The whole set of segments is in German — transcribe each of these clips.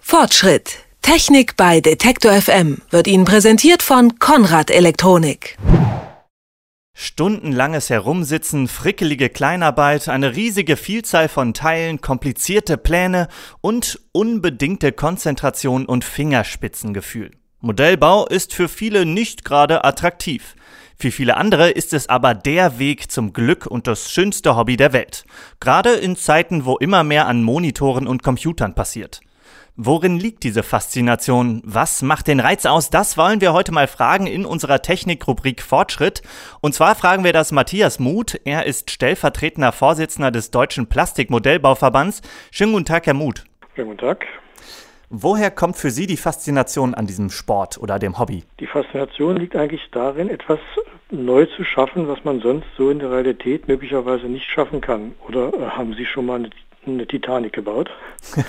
Fortschritt. Technik bei Detektor FM wird Ihnen präsentiert von Konrad Elektronik. Stundenlanges Herumsitzen, frickelige Kleinarbeit, eine riesige Vielzahl von Teilen, komplizierte Pläne und unbedingte Konzentration und Fingerspitzengefühl. Modellbau ist für viele nicht gerade attraktiv. Für viele andere ist es aber der Weg zum Glück und das schönste Hobby der Welt. Gerade in Zeiten, wo immer mehr an Monitoren und Computern passiert. Worin liegt diese Faszination? Was macht den Reiz aus? Das wollen wir heute mal fragen in unserer Technikrubrik Fortschritt. Und zwar fragen wir das Matthias Muth. Er ist stellvertretender Vorsitzender des Deutschen Plastikmodellbauverbands. Schönen guten Tag, Herr Muth. Schönen guten Tag. Woher kommt für Sie die Faszination an diesem Sport oder dem Hobby? Die Faszination liegt eigentlich darin, etwas neu zu schaffen, was man sonst so in der Realität möglicherweise nicht schaffen kann. Oder äh, haben Sie schon mal eine, eine Titanic gebaut?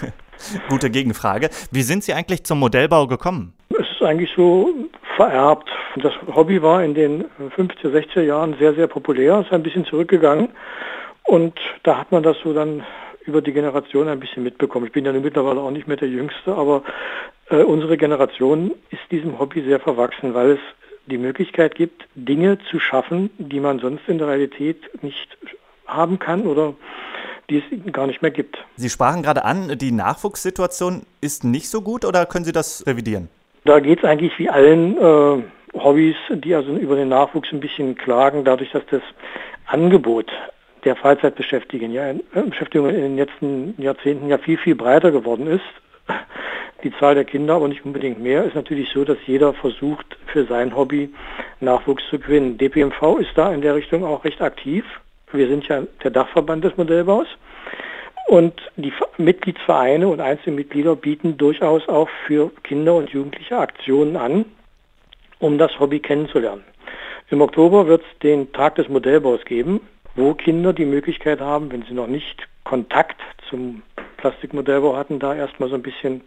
Gute Gegenfrage. Wie sind Sie eigentlich zum Modellbau gekommen? Es ist eigentlich so vererbt. Das Hobby war in den 50er, 60er Jahren sehr, sehr populär, ist ein bisschen zurückgegangen. Und da hat man das so dann über die Generation ein bisschen mitbekommen. Ich bin ja mittlerweile auch nicht mehr der Jüngste, aber äh, unsere Generation ist diesem Hobby sehr verwachsen, weil es die Möglichkeit gibt, Dinge zu schaffen, die man sonst in der Realität nicht haben kann oder die es gar nicht mehr gibt. Sie sprachen gerade an, die Nachwuchssituation ist nicht so gut oder können Sie das revidieren? Da geht es eigentlich wie allen äh, Hobbys, die also über den Nachwuchs ein bisschen klagen, dadurch, dass das Angebot der Freizeitbeschäftigung ja, äh, Beschäftigung in den letzten Jahrzehnten ja viel, viel breiter geworden ist. Die Zahl der Kinder aber nicht unbedingt mehr, ist natürlich so, dass jeder versucht, für sein Hobby Nachwuchs zu gewinnen. DPMV ist da in der Richtung auch recht aktiv. Wir sind ja der Dachverband des Modellbaus. Und die Mitgliedsvereine und Einzelmitglieder bieten durchaus auch für Kinder und Jugendliche Aktionen an, um das Hobby kennenzulernen. Im Oktober wird es den Tag des Modellbaus geben, wo Kinder die Möglichkeit haben, wenn sie noch nicht Kontakt zum Plastikmodellbau hatten, da erstmal so ein bisschen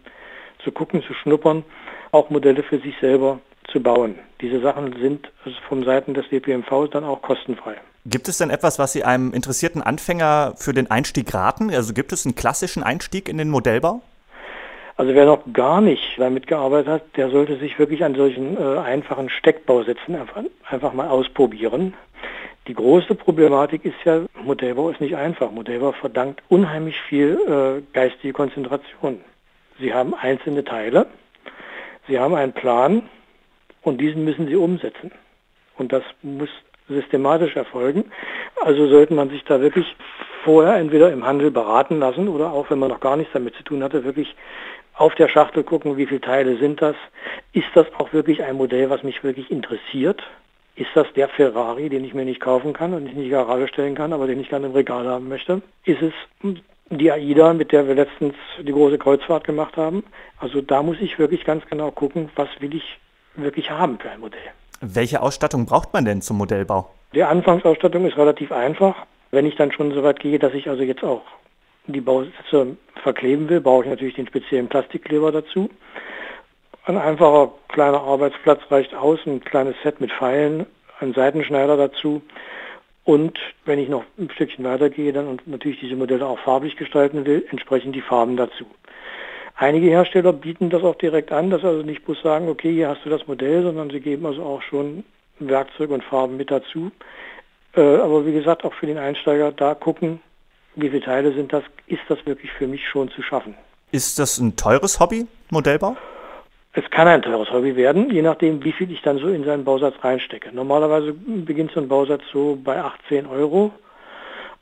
zu gucken, zu schnuppern, auch Modelle für sich selber zu bauen. Diese Sachen sind also vom Seiten des DPMV dann auch kostenfrei. Gibt es denn etwas, was Sie einem interessierten Anfänger für den Einstieg raten? Also gibt es einen klassischen Einstieg in den Modellbau? Also wer noch gar nicht damit gearbeitet hat, der sollte sich wirklich an solchen äh, einfachen Steckbausätzen einfach, einfach mal ausprobieren. Die große Problematik ist ja, Modellbau ist nicht einfach. Modellbau verdankt unheimlich viel äh, geistige Konzentration. Sie haben einzelne Teile, Sie haben einen Plan, und diesen müssen sie umsetzen. Und das muss systematisch erfolgen. Also sollte man sich da wirklich vorher entweder im Handel beraten lassen oder auch, wenn man noch gar nichts damit zu tun hatte, wirklich auf der Schachtel gucken, wie viele Teile sind das. Ist das auch wirklich ein Modell, was mich wirklich interessiert? Ist das der Ferrari, den ich mir nicht kaufen kann und nicht in die Garage stellen kann, aber den ich gerne im Regal haben möchte? Ist es die AIDA, mit der wir letztens die große Kreuzfahrt gemacht haben? Also da muss ich wirklich ganz genau gucken, was will ich wirklich haben für ein Modell. Welche Ausstattung braucht man denn zum Modellbau? Die Anfangsausstattung ist relativ einfach. Wenn ich dann schon so weit gehe, dass ich also jetzt auch die Bausätze verkleben will, brauche ich natürlich den speziellen Plastikkleber dazu. Ein einfacher kleiner Arbeitsplatz reicht aus, ein kleines Set mit Pfeilen, ein Seitenschneider dazu. Und wenn ich noch ein Stückchen weitergehe dann und natürlich diese Modelle auch farblich gestalten will, entsprechend die Farben dazu. Einige Hersteller bieten das auch direkt an, dass also nicht bloß sagen, okay, hier hast du das Modell, sondern sie geben also auch schon Werkzeug und Farben mit dazu. Äh, aber wie gesagt, auch für den Einsteiger da gucken, wie viele Teile sind das, ist das wirklich für mich schon zu schaffen. Ist das ein teures Hobby, Modellbau? Es kann ein teures Hobby werden, je nachdem, wie viel ich dann so in seinen Bausatz reinstecke. Normalerweise beginnt so ein Bausatz so bei 18 Euro,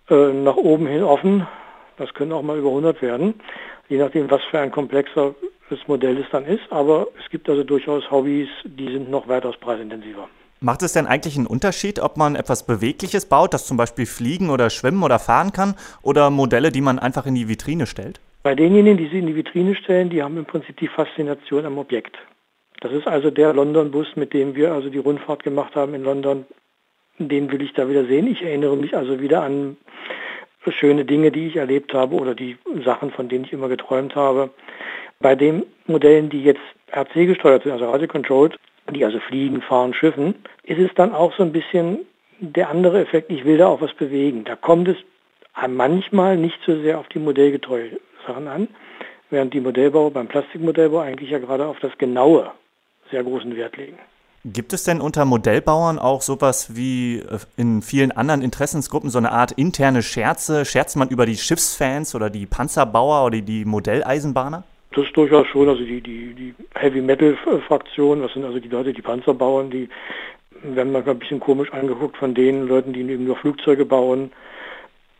äh, nach oben hin offen. Das können auch mal über 100 werden je nachdem, was für ein komplexer das Modell es dann ist. Aber es gibt also durchaus Hobbys, die sind noch weitaus preisintensiver. Macht es denn eigentlich einen Unterschied, ob man etwas Bewegliches baut, das zum Beispiel fliegen oder schwimmen oder fahren kann, oder Modelle, die man einfach in die Vitrine stellt? Bei denjenigen, die sie in die Vitrine stellen, die haben im Prinzip die Faszination am Objekt. Das ist also der London-Bus, mit dem wir also die Rundfahrt gemacht haben in London. Den will ich da wieder sehen. Ich erinnere mich also wieder an schöne Dinge, die ich erlebt habe oder die Sachen, von denen ich immer geträumt habe. Bei den Modellen, die jetzt RC gesteuert sind, also Radio Controlled, die also fliegen, fahren, schiffen, ist es dann auch so ein bisschen der andere Effekt, ich will da auch was bewegen. Da kommt es manchmal nicht so sehr auf die Modellgetreue Sachen an, während die Modellbauer beim Plastikmodellbau eigentlich ja gerade auf das Genaue sehr großen Wert legen. Gibt es denn unter Modellbauern auch sowas wie äh, in vielen anderen Interessensgruppen so eine Art interne Scherze? Scherzt man über die Schiffsfans oder die Panzerbauer oder die Modelleisenbahner? Das ist durchaus schon, also die, die, die Heavy Metal Fraktion, das sind also die Leute, die Panzer bauen, die werden manchmal ein bisschen komisch angeguckt von den Leuten, die eben nur Flugzeuge bauen.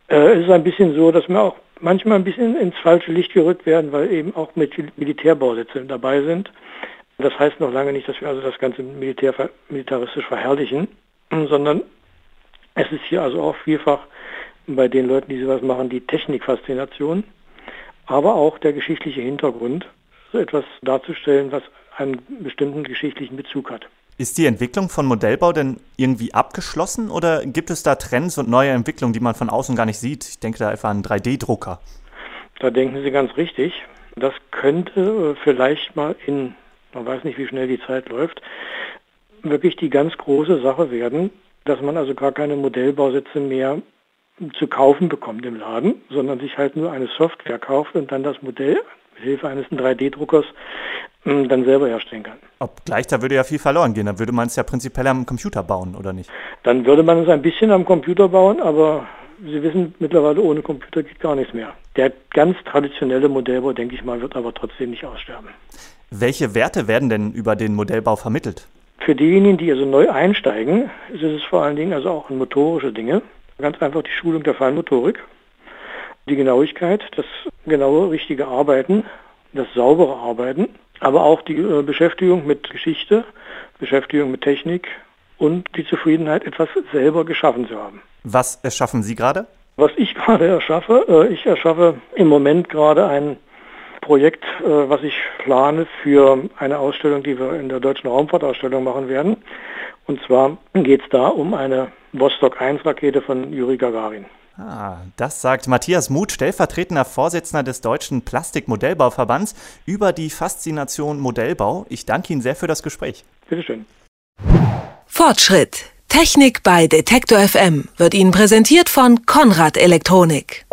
Äh, es ist ein bisschen so, dass wir auch manchmal ein bisschen ins falsche Licht gerückt werden, weil eben auch mit Militärbausätze dabei sind. Das heißt noch lange nicht, dass wir also das Ganze Militär, militaristisch verherrlichen, sondern es ist hier also auch vielfach bei den Leuten, die sowas machen, die Technikfaszination, aber auch der geschichtliche Hintergrund, so etwas darzustellen, was einen bestimmten geschichtlichen Bezug hat. Ist die Entwicklung von Modellbau denn irgendwie abgeschlossen oder gibt es da Trends und neue Entwicklungen, die man von außen gar nicht sieht? Ich denke da etwa an 3D-Drucker. Da denken Sie ganz richtig. Das könnte vielleicht mal in man weiß nicht, wie schnell die Zeit läuft, wirklich die ganz große Sache werden, dass man also gar keine Modellbausätze mehr zu kaufen bekommt im Laden, sondern sich halt nur eine Software kauft und dann das Modell mit Hilfe eines 3D-Druckers hm, dann selber herstellen kann. Obgleich, da würde ja viel verloren gehen. Dann würde man es ja prinzipiell am Computer bauen, oder nicht? Dann würde man es ein bisschen am Computer bauen, aber Sie wissen, mittlerweile ohne Computer geht gar nichts mehr. Der ganz traditionelle Modellbau, denke ich mal, wird aber trotzdem nicht aussterben. Welche Werte werden denn über den Modellbau vermittelt? Für diejenigen, die also neu einsteigen, ist es vor allen Dingen also auch motorische Dinge. Ganz einfach die Schulung der Feinmotorik, die Genauigkeit, das genaue, richtige Arbeiten, das saubere Arbeiten, aber auch die äh, Beschäftigung mit Geschichte, Beschäftigung mit Technik und die Zufriedenheit, etwas selber geschaffen zu haben. Was erschaffen Sie gerade? Was ich gerade erschaffe, äh, ich erschaffe im Moment gerade ein Projekt, äh, was ich plane für eine Ausstellung, die wir in der Deutschen Raumfahrtausstellung machen werden. Und zwar geht es da um eine Vostok 1 Rakete von Juri Gagarin. Ah, das sagt Matthias Muth, stellvertretender Vorsitzender des Deutschen Plastikmodellbauverbands, über die Faszination Modellbau. Ich danke Ihnen sehr für das Gespräch. Bitteschön. Fortschritt. Technik bei Detektor FM wird Ihnen präsentiert von Konrad Elektronik.